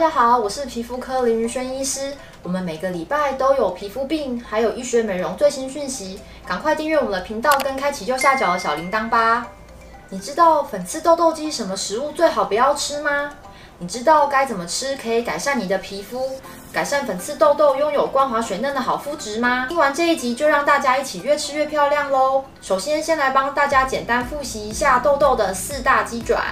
大家好，我是皮肤科林于轩医师。我们每个礼拜都有皮肤病，还有医学美容最新讯息，赶快订阅我们的频道，跟开启右下角的小铃铛吧。你知道粉刺痘痘肌什么食物最好不要吃吗？你知道该怎么吃可以改善你的皮肤，改善粉刺痘痘，拥有光滑水嫩的好肤质吗？听完这一集，就让大家一起越吃越漂亮喽！首先，先来帮大家简单复习一下痘痘的四大机转，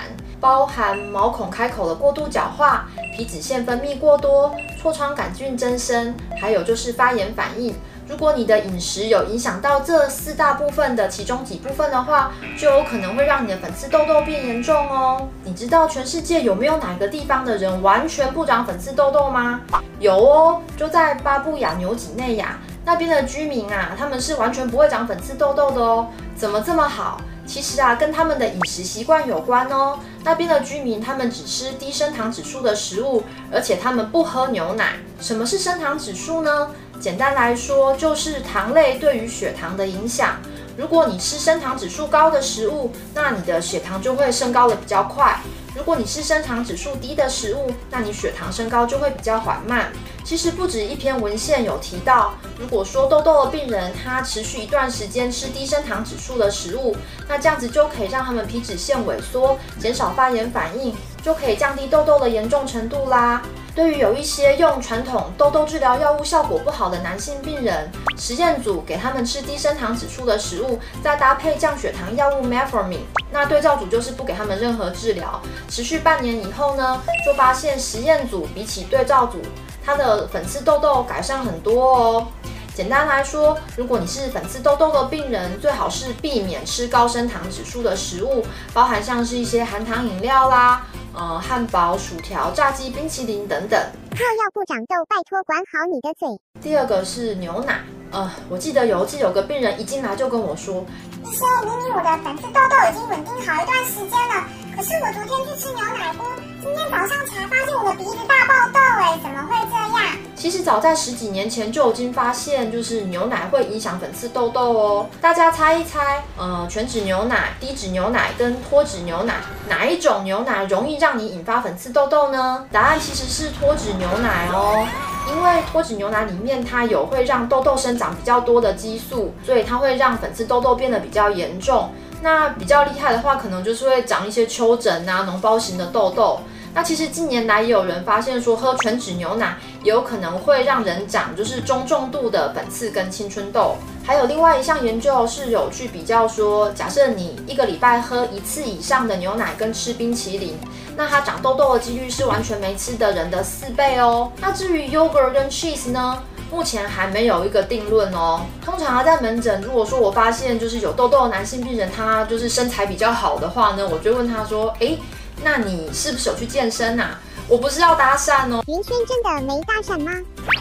包含毛孔开口的过度角化、皮脂腺分泌过多、痤疮杆菌增生，还有就是发炎反应。如果你的饮食有影响到这四大部分的其中几部分的话，就有可能会让你的粉刺痘痘变严重哦。你知道全世界有没有哪个地方的人完全不长粉刺痘痘吗？有哦，就在巴布亚纽几内亚那边的居民啊，他们是完全不会长粉刺痘痘的哦。怎么这么好？其实啊，跟他们的饮食习惯有关哦。那边的居民他们只吃低升糖指数的食物，而且他们不喝牛奶。什么是升糖指数呢？简单来说，就是糖类对于血糖的影响。如果你吃升糖指数高的食物，那你的血糖就会升高的比较快。如果你是升糖指数低的食物，那你血糖升高就会比较缓慢。其实不止一篇文献有提到，如果说痘痘的病人他持续一段时间吃低升糖指数的食物，那这样子就可以让他们皮脂腺萎缩，减少发炎反应，就可以降低痘痘的严重程度啦。对于有一些用传统痘痘治疗药物效果不好的男性病人，实验组给他们吃低升糖指数的食物，再搭配降血糖药物 Metformin。那对照组就是不给他们任何治疗。持续半年以后呢，就发现实验组比起对照组，他的粉刺痘痘改善很多哦。简单来说，如果你是粉刺痘痘的病人，最好是避免吃高升糖指数的食物，包含像是一些含糖饮料啦。呃，汉堡、薯条、炸鸡、冰淇淋等等。若要不长痘，拜托管好你的嘴。第二个是牛奶。呃，我记得有一次有个病人一进来就跟我说：“医生，明明我的粉刺痘痘已经稳定好一段时间了，可是我昨天去吃牛奶锅，今天早上才发现我的鼻子大爆痘，哎，怎么会这样？”其实早在十几年前就已经发现，就是牛奶会影响粉刺痘痘哦。大家猜一猜，呃，全脂牛奶、低脂牛奶跟脱脂牛奶，哪一种牛奶容易让你引发粉刺痘痘呢？答案其实是脱脂牛奶哦，因为脱脂牛奶里面它有会让痘痘生长比较多的激素，所以它会让粉刺痘痘变得比较严重。那比较厉害的话，可能就是会长一些丘疹啊、脓包型的痘痘。那其实近年来也有人发现说，喝全脂牛奶有可能会让人长就是中重度的粉刺跟青春痘。还有另外一项研究是有去比较说，假设你一个礼拜喝一次以上的牛奶跟吃冰淇淋，那它长痘痘的几率是完全没吃的人的四倍哦。那至于 yogurt 跟 cheese 呢，目前还没有一个定论哦。通常，在门诊，如果说我发现就是有痘痘的男性病人，他就是身材比较好的话呢，我就问他说，诶。那你是不是有去健身呐、啊？我不是要搭讪哦。云轩真的没搭讪吗？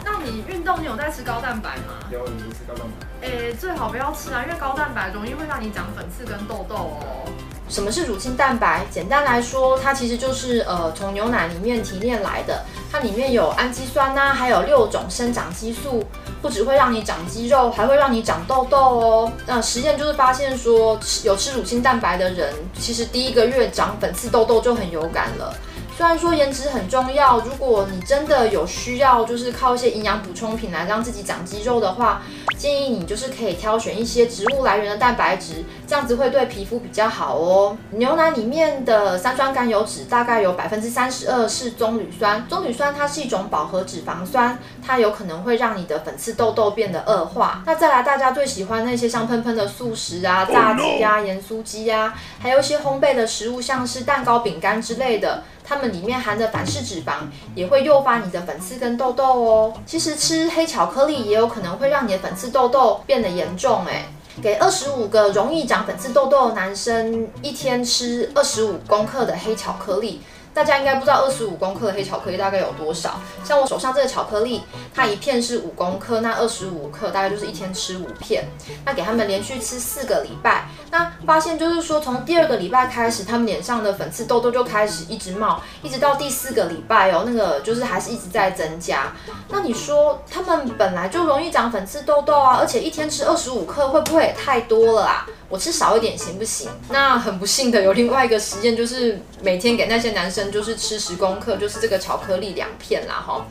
那你运动，你有在吃高蛋白吗？有，你不吃高蛋白？哎，最好不要吃啊，因为高蛋白容易会让你长粉刺跟痘痘哦。什么是乳清蛋白？简单来说，它其实就是呃从牛奶里面提炼来的，它里面有氨基酸呐、还有六种生长激素，不只会让你长肌肉，还会让你长痘痘哦。那实验就是发现说，有吃乳清蛋白的人，其实第一个月长粉刺痘痘就很有感了。虽然说颜值很重要，如果你真的有需要，就是靠一些营养补充品来让自己长肌肉的话，建议你就是可以挑选一些植物来源的蛋白质，这样子会对皮肤比较好哦。牛奶里面的三酸甘油脂大概有百分之三十二是棕榈酸，棕榈酸它是一种饱和脂肪酸，它有可能会让你的粉刺痘痘变得恶化。那再来，大家最喜欢那些香喷喷的素食啊、炸鸡啊、盐酥鸡啊，还有一些烘焙的食物，像是蛋糕、饼干之类的。它们里面含的反式脂肪也会诱发你的粉刺跟痘痘哦。其实吃黑巧克力也有可能会让你的粉刺痘痘变得严重诶。给二十五个容易长粉刺痘痘的男生一天吃二十五公克的黑巧克力。大家应该不知道二十五公克的黑巧克力大概有多少？像我手上这个巧克力，它一片是五公克，那二十五克大概就是一天吃五片。那给他们连续吃四个礼拜，那发现就是说，从第二个礼拜开始，他们脸上的粉刺痘痘就开始一直冒，一直到第四个礼拜哦，那个就是还是一直在增加。那你说他们本来就容易长粉刺痘痘啊，而且一天吃二十五克，会不会也太多了啊？我吃少一点行不行？那很不幸的有另外一个实验，就是每天给那些男生。就是吃十公克，就是这个巧克力两片啦哈。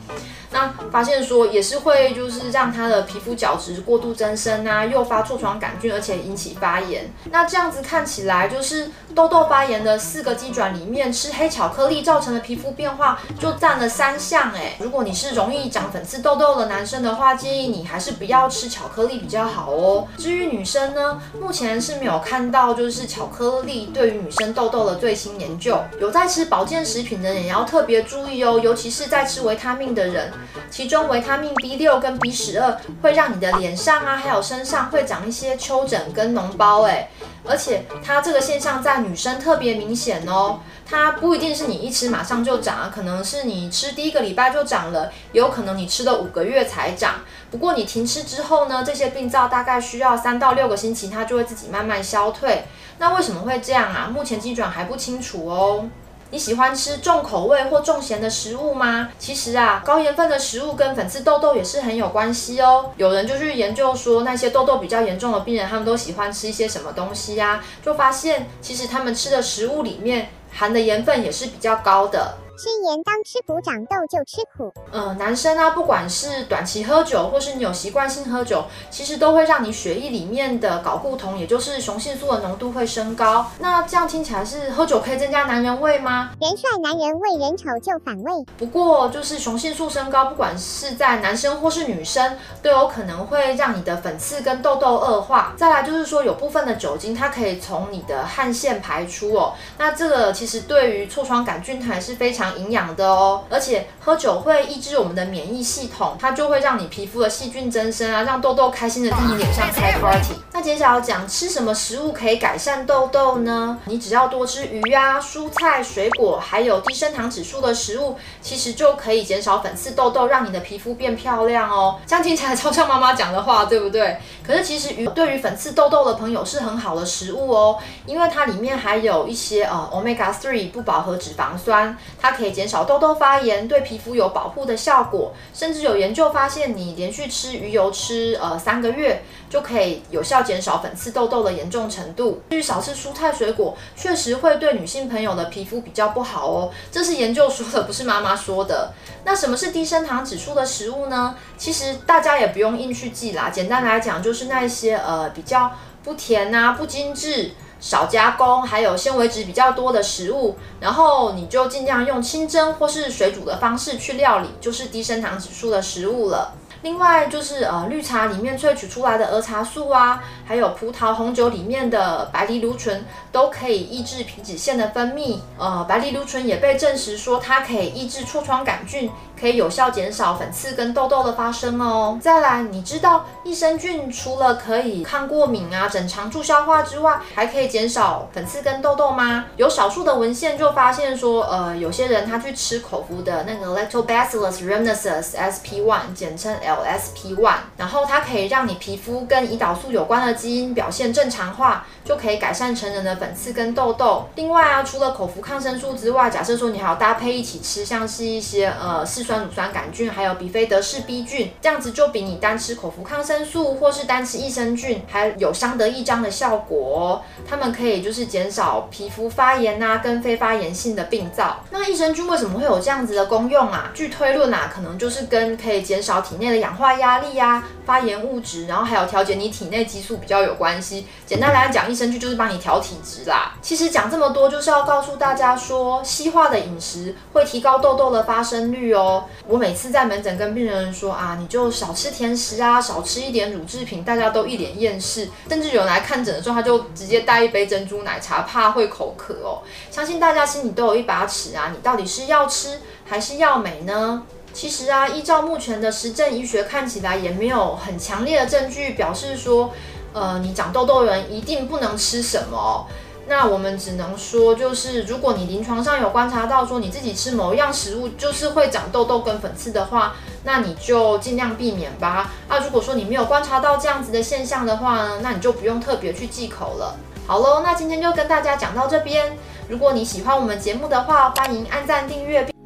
那发现说也是会就是让他的皮肤角质过度增生啊，诱发痤疮杆菌，而且引起发炎。那这样子看起来就是痘痘发炎的四个机转里面，吃黑巧克力造成的皮肤变化就占了三项诶。如果你是容易长粉刺痘痘的男生的话，建议你还是不要吃巧克力比较好哦。至于女生呢，目前是没有看到就是巧克力对于女生痘痘的最新研究。有在吃保健食品的人也要特别注意哦，尤其是在吃维他命的人。其中维他命 B 六跟 B 十二会让你的脸上啊，还有身上会长一些丘疹跟脓包，哎，而且它这个现象在女生特别明显哦。它不一定是你一吃马上就长，可能是你吃第一个礼拜就长了，有可能你吃了五个月才长。不过你停吃之后呢，这些病灶大概需要三到六个星期，它就会自己慢慢消退。那为什么会这样啊？目前基准还不清楚哦。你喜欢吃重口味或重咸的食物吗？其实啊，高盐分的食物跟粉刺痘痘也是很有关系哦。有人就去研究说，那些痘痘比较严重的病人，他们都喜欢吃一些什么东西呀？就发现，其实他们吃的食物里面含的盐分也是比较高的。吃盐当吃苦，长痘就吃苦。呃，男生啊，不管是短期喝酒，或是你有习惯性喝酒，其实都会让你血液里面的睾固酮，也就是雄性素的浓度会升高。那这样听起来是喝酒可以增加男人味吗？人帅男人味，人丑就反胃。不过就是雄性素升高，不管是在男生或是女生，都有可能会让你的粉刺跟痘痘恶化。再来就是说，有部分的酒精它可以从你的汗腺排出哦。那这个其实对于痤疮杆菌还是非常。营养的哦，而且喝酒会抑制我们的免疫系统，它就会让你皮肤的细菌增生啊，让痘痘开心的替你脸上开 party。那接下来要讲吃什么食物可以改善痘痘呢？你只要多吃鱼啊、蔬菜、水果，还有低升糖指数的食物，其实就可以减少粉刺痘痘，让你的皮肤变漂亮哦。这样听起来超像妈妈讲的话，对不对？可是其实鱼对于粉刺痘痘的朋友是很好的食物哦，因为它里面还有一些呃 omega three 不饱和脂肪酸，它可以减少痘痘发炎，对皮肤有保护的效果。甚至有研究发现，你连续吃鱼油吃呃三个月，就可以有效减少粉刺痘痘的严重程度。至于少吃蔬菜水果，确实会对女性朋友的皮肤比较不好哦。这是研究说的，不是妈妈说的。那什么是低升糖指数的食物呢？其实大家也不用硬去记啦。简单来讲，就是那些呃比较不甜啊、不精致、少加工，还有纤维质比较多的食物。然后你就尽量用清蒸或是水煮的方式去料理，就是低升糖指数的食物了。另外就是呃绿茶里面萃取出来的儿茶素啊，还有葡萄红酒里面的白藜芦醇都可以抑制皮脂腺的分泌。呃，白藜芦醇也被证实说它可以抑制痤疮杆菌，可以有效减少粉刺跟痘痘的发生哦。再来，你知道益生菌除了可以抗过敏啊、整肠助消化之外，还可以减少粉刺跟痘痘吗？有少数的文献就发现说，呃，有些人他去吃口服的那个 Lactobacillus rhamnosus SP1，简称。LSP1，然后它可以让你皮肤跟胰岛素有关的基因表现正常化，就可以改善成人的粉刺跟痘痘。另外啊，除了口服抗生素之外，假设说你还要搭配一起吃，像是一些呃嗜酸乳酸杆菌，还有比菲德氏 B 菌，这样子就比你单吃口服抗生素或是单吃益生菌还有相得益彰的效果。它们可以就是减少皮肤发炎啊跟非发炎性的病灶。那益生菌为什么会有这样子的功用啊？据推论啊，可能就是跟可以减少体内的。氧化压力呀、啊，发炎物质，然后还有调节你体内激素比比较有关系。简单来讲，益生菌就是帮你调体质啦。其实讲这么多，就是要告诉大家说，西化的饮食会提高痘痘的发生率哦。我每次在门诊跟病人说啊，你就少吃甜食啊，少吃一点乳制品，大家都一脸厌世。甚至有人来看诊的时候，他就直接带一杯珍珠奶茶，怕会口渴哦。相信大家心里都有一把尺啊，你到底是要吃还是要美呢？其实啊，依照目前的实证医学看起来，也没有很强烈的证据表示说，呃，你长痘痘的人一定不能吃什么。那我们只能说，就是如果你临床上有观察到说你自己吃某一样食物就是会长痘痘跟粉刺的话，那你就尽量避免吧。啊，如果说你没有观察到这样子的现象的话呢，那你就不用特别去忌口了。好喽，那今天就跟大家讲到这边。如果你喜欢我们节目的话，欢迎按赞订阅。